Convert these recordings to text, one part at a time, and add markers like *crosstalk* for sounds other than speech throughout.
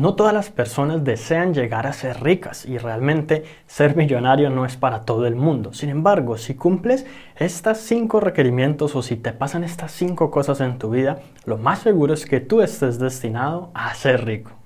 No todas las personas desean llegar a ser ricas y realmente ser millonario no es para todo el mundo. Sin embargo, si cumples estos cinco requerimientos o si te pasan estas cinco cosas en tu vida, lo más seguro es que tú estés destinado a ser rico.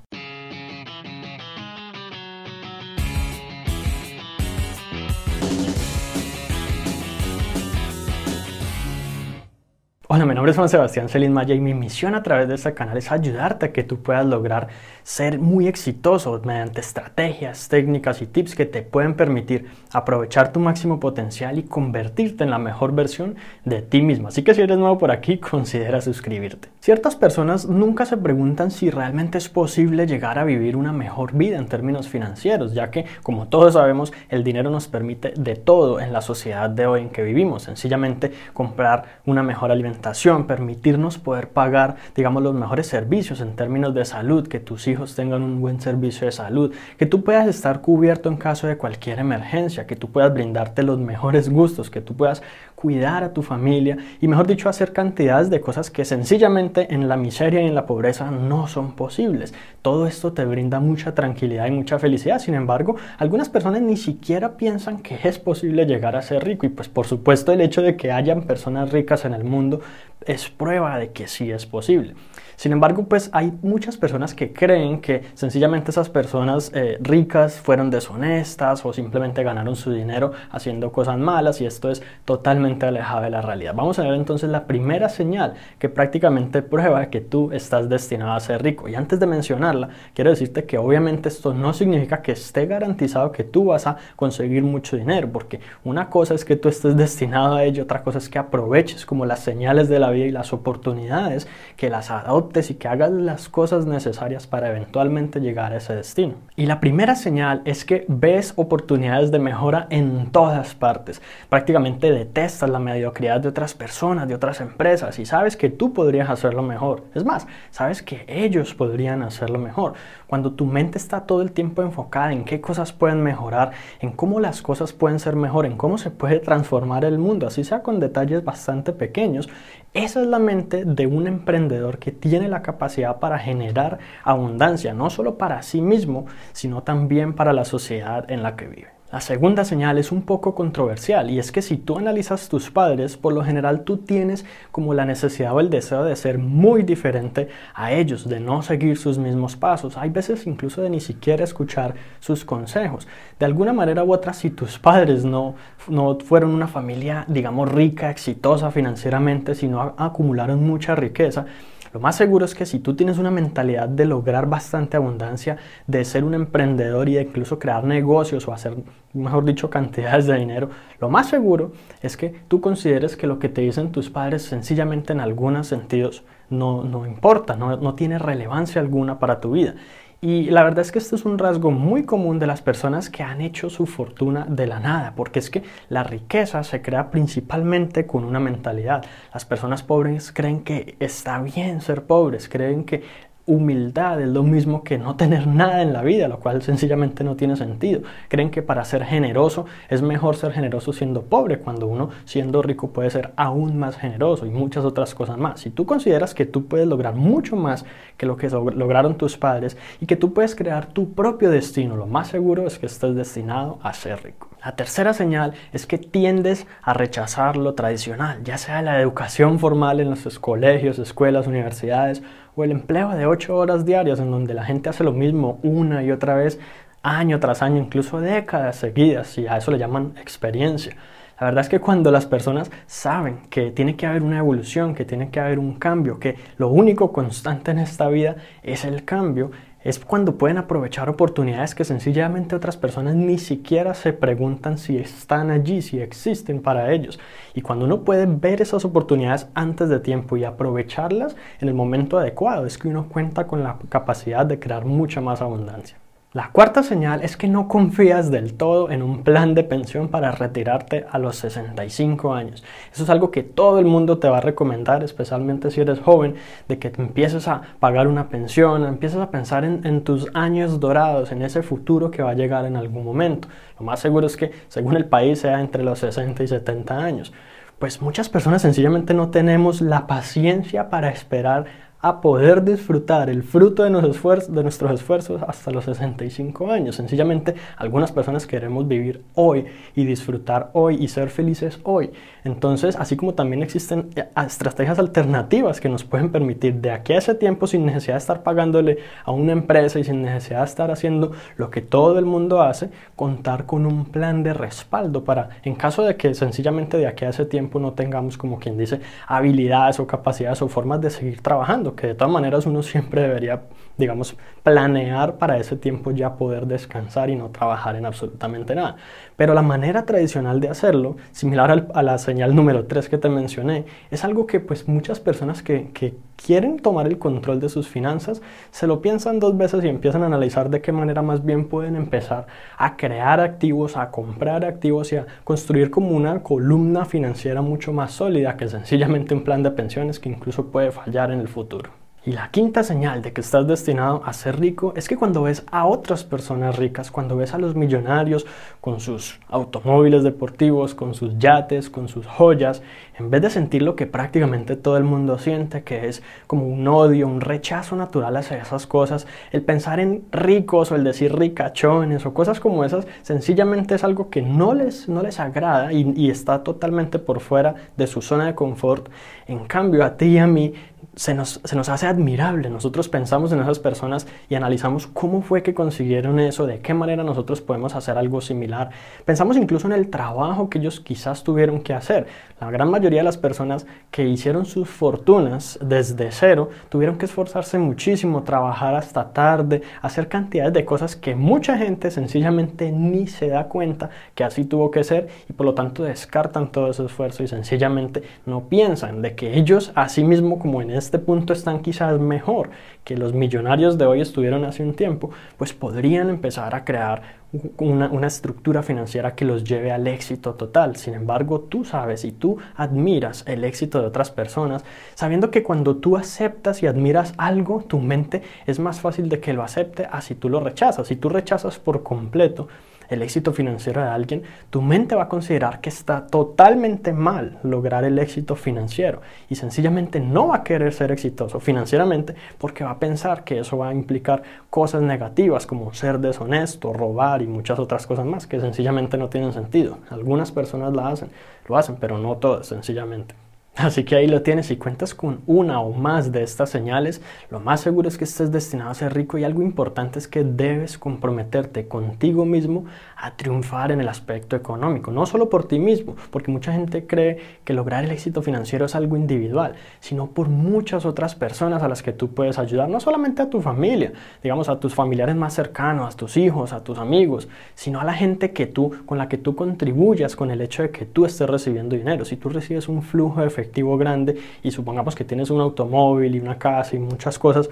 Hola, mi nombre es Juan Sebastián Celín Maya y mi misión a través de este canal es ayudarte a que tú puedas lograr ser muy exitoso mediante estrategias, técnicas y tips que te pueden permitir aprovechar tu máximo potencial y convertirte en la mejor versión de ti mismo. Así que si eres nuevo por aquí, *laughs* considera suscribirte. Ciertas personas nunca se preguntan si realmente es posible llegar a vivir una mejor vida en términos financieros, ya que, como todos sabemos, el dinero nos permite de todo en la sociedad de hoy en que vivimos. Sencillamente comprar una mejor alimentación permitirnos poder pagar, digamos, los mejores servicios en términos de salud, que tus hijos tengan un buen servicio de salud, que tú puedas estar cubierto en caso de cualquier emergencia, que tú puedas brindarte los mejores gustos, que tú puedas cuidar a tu familia y, mejor dicho, hacer cantidades de cosas que sencillamente en la miseria y en la pobreza no son posibles. Todo esto te brinda mucha tranquilidad y mucha felicidad. Sin embargo, algunas personas ni siquiera piensan que es posible llegar a ser rico y pues por supuesto el hecho de que hayan personas ricas en el mundo es prueba de que sí es posible. Sin embargo, pues hay muchas personas que creen que sencillamente esas personas eh, ricas fueron deshonestas o simplemente ganaron su dinero haciendo cosas malas y esto es totalmente alejado de la realidad. Vamos a ver entonces la primera señal que prácticamente prueba que tú estás destinado a ser rico. Y antes de mencionarla, quiero decirte que obviamente esto no significa que esté garantizado que tú vas a conseguir mucho dinero, porque una cosa es que tú estés destinado a ello, otra cosa es que aproveches como las señales de la y las oportunidades, que las adoptes y que hagas las cosas necesarias para eventualmente llegar a ese destino. Y la primera señal es que ves oportunidades de mejora en todas partes. Prácticamente detestas la mediocridad de otras personas, de otras empresas y sabes que tú podrías hacerlo mejor. Es más, sabes que ellos podrían hacerlo mejor. Cuando tu mente está todo el tiempo enfocada en qué cosas pueden mejorar, en cómo las cosas pueden ser mejor, en cómo se puede transformar el mundo, así sea con detalles bastante pequeños, esa es la mente de un emprendedor que tiene la capacidad para generar abundancia, no solo para sí mismo, sino también para la sociedad en la que vive. La segunda señal es un poco controversial y es que si tú analizas tus padres, por lo general tú tienes como la necesidad o el deseo de ser muy diferente a ellos, de no seguir sus mismos pasos. Hay veces incluso de ni siquiera escuchar sus consejos. De alguna manera u otra, si tus padres no, no fueron una familia, digamos, rica, exitosa financieramente, sino acumularon mucha riqueza, lo más seguro es que si tú tienes una mentalidad de lograr bastante abundancia, de ser un emprendedor y de incluso crear negocios o hacer, mejor dicho, cantidades de dinero, lo más seguro es que tú consideres que lo que te dicen tus padres sencillamente en algunos sentidos no, no importa, no, no tiene relevancia alguna para tu vida. Y la verdad es que este es un rasgo muy común de las personas que han hecho su fortuna de la nada, porque es que la riqueza se crea principalmente con una mentalidad. Las personas pobres creen que está bien ser pobres, creen que humildad es lo mismo que no tener nada en la vida, lo cual sencillamente no tiene sentido. Creen que para ser generoso es mejor ser generoso siendo pobre, cuando uno siendo rico puede ser aún más generoso y muchas otras cosas más. Si tú consideras que tú puedes lograr mucho más que lo que lograron tus padres y que tú puedes crear tu propio destino, lo más seguro es que estés destinado a ser rico. La tercera señal es que tiendes a rechazar lo tradicional, ya sea la educación formal en los colegios, escuelas, universidades o el empleo de ocho horas diarias en donde la gente hace lo mismo una y otra vez, año tras año, incluso décadas seguidas, y a eso le llaman experiencia. La verdad es que cuando las personas saben que tiene que haber una evolución, que tiene que haber un cambio, que lo único constante en esta vida es el cambio, es cuando pueden aprovechar oportunidades que sencillamente otras personas ni siquiera se preguntan si están allí, si existen para ellos. Y cuando uno puede ver esas oportunidades antes de tiempo y aprovecharlas en el momento adecuado, es que uno cuenta con la capacidad de crear mucha más abundancia. La cuarta señal es que no confías del todo en un plan de pensión para retirarte a los 65 años. Eso es algo que todo el mundo te va a recomendar, especialmente si eres joven, de que empieces a pagar una pensión, empieces a pensar en, en tus años dorados, en ese futuro que va a llegar en algún momento. Lo más seguro es que, según el país, sea entre los 60 y 70 años. Pues muchas personas sencillamente no tenemos la paciencia para esperar a poder disfrutar el fruto de, nuestros esfuerzos hasta los 65 años. Sencillamente, algunas personas queremos vivir hoy y disfrutar hoy y ser felices hoy. Entonces, así como también existen eh, estrategias alternativas que nos pueden permitir de aquí a ese tiempo sin necesidad de estar pagándole a una empresa y sin necesidad de estar haciendo lo que todo el mundo hace, contar con un plan de respaldo para, en caso de que sencillamente de aquí a ese tiempo no tengamos, como quien dice, habilidades o capacidades o formas de seguir trabajando, que de todas maneras uno siempre debería, digamos, planear para ese tiempo ya poder descansar y no trabajar en absolutamente nada. Pero la manera tradicional de hacerlo, similar a la señal número 3 que te mencioné, es algo que pues muchas personas que, que quieren tomar el control de sus finanzas se lo piensan dos veces y empiezan a analizar de qué manera más bien pueden empezar a crear activos, a comprar activos y a construir como una columna financiera mucho más sólida que sencillamente un plan de pensiones que incluso puede fallar en el futuro. Y la quinta señal de que estás destinado a ser rico es que cuando ves a otras personas ricas, cuando ves a los millonarios con sus automóviles deportivos, con sus yates, con sus joyas, en vez de sentir lo que prácticamente todo el mundo siente, que es como un odio, un rechazo natural hacia esas cosas, el pensar en ricos o el decir ricachones o cosas como esas, sencillamente es algo que no les, no les agrada y, y está totalmente por fuera de su zona de confort. En cambio, a ti y a mí se nos, hace admirable. Nosotros pensamos en esas personas y analizamos cómo fue que consiguieron eso, de qué manera nosotros podemos hacer algo similar. Pensamos incluso en el trabajo que ellos quizás tuvieron que hacer. La gran mayoría de las personas que hicieron sus fortunas desde cero tuvieron que esforzarse muchísimo, trabajar hasta tarde, hacer cantidades de cosas que mucha gente sencillamente ni se da cuenta que así tuvo que ser y por lo tanto descartan todo ese esfuerzo y sencillamente no piensan de que ellos, así mismo como en este punto están quizás mejor que los millonarios de hoy estuvieron hace un tiempo, pues podrían empezar a crear una, estructura financiera que los lleve al éxito total. Sin embargo, tú sabes y tú admiras el éxito de otras personas, sabiendo que cuando tú aceptas y admiras algo, tu mente es más fácil de que lo acepte a si tú lo rechazas. Si tú rechazas por completo, el éxito financiero de alguien, tu mente va a considerar que está totalmente mal lograr el éxito financiero y sencillamente no va a querer ser exitoso financieramente porque va a pensar que eso va a implicar cosas negativas como ser deshonesto, robar y muchas otras cosas más que sencillamente no tienen sentido. Algunas personas lo hacen, lo hacen, pero no todas sencillamente. Así que ahí lo tienes, si cuentas con una o más de estas señales, lo más seguro es que estés destinado a ser rico y algo importante es que debes comprometerte contigo mismo a triunfar en el aspecto económico, no solo por ti mismo, porque mucha gente cree que lograr el éxito financiero es algo individual, sino por muchas otras personas a las que tú puedes ayudar, no solamente a tu familia, digamos a tus familiares más cercanos, a tus hijos, a tus amigos, sino a la gente que tú con la que tú contribuyas con el hecho de que tú estés recibiendo dinero. Si tú recibes un flujo de grande y supongamos que tienes un automóvil y una casa y muchas cosas,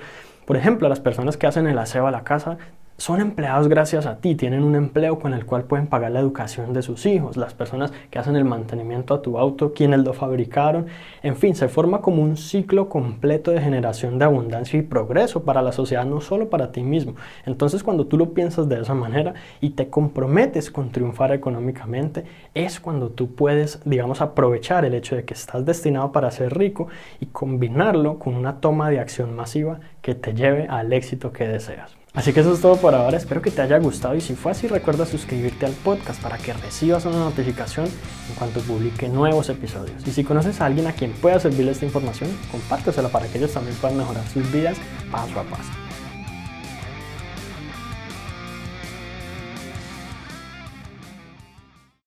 por ejemplo, las personas que hacen el aseo a la casa son empleados gracias a ti, tienen un empleo con el cual pueden pagar la educación de sus hijos, las personas que hacen el mantenimiento a tu auto, quienes lo fabricaron, en fin, se forma como un ciclo completo de generación de abundancia y progreso para la sociedad, no solo para ti mismo. Entonces cuando tú lo piensas de esa manera y te comprometes con triunfar económicamente, es cuando tú puedes, digamos, aprovechar el hecho de que estás destinado para ser rico y combinarlo con una toma de acción masiva que te lleve al éxito que deseas. Así que eso es todo por ahora, espero que te haya gustado y si fue así recuerda suscribirte al podcast para que recibas una notificación en cuanto publique nuevos episodios. Y si conoces a alguien a quien pueda servirle esta información, compártesela para que ellos también puedan mejorar sus vidas paso a paso.